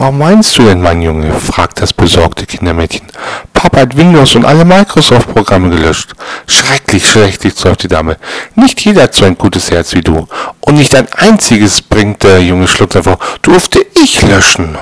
Warum meinst du denn, mein Junge? fragt das besorgte Kindermädchen. Papa hat Windows und alle Microsoft-Programme gelöscht. Schrecklich, schrecklich, seufzt die Dame. Nicht jeder hat so ein gutes Herz wie du. Und nicht ein einziges, bringt der junge Schluck hervor, durfte ich löschen.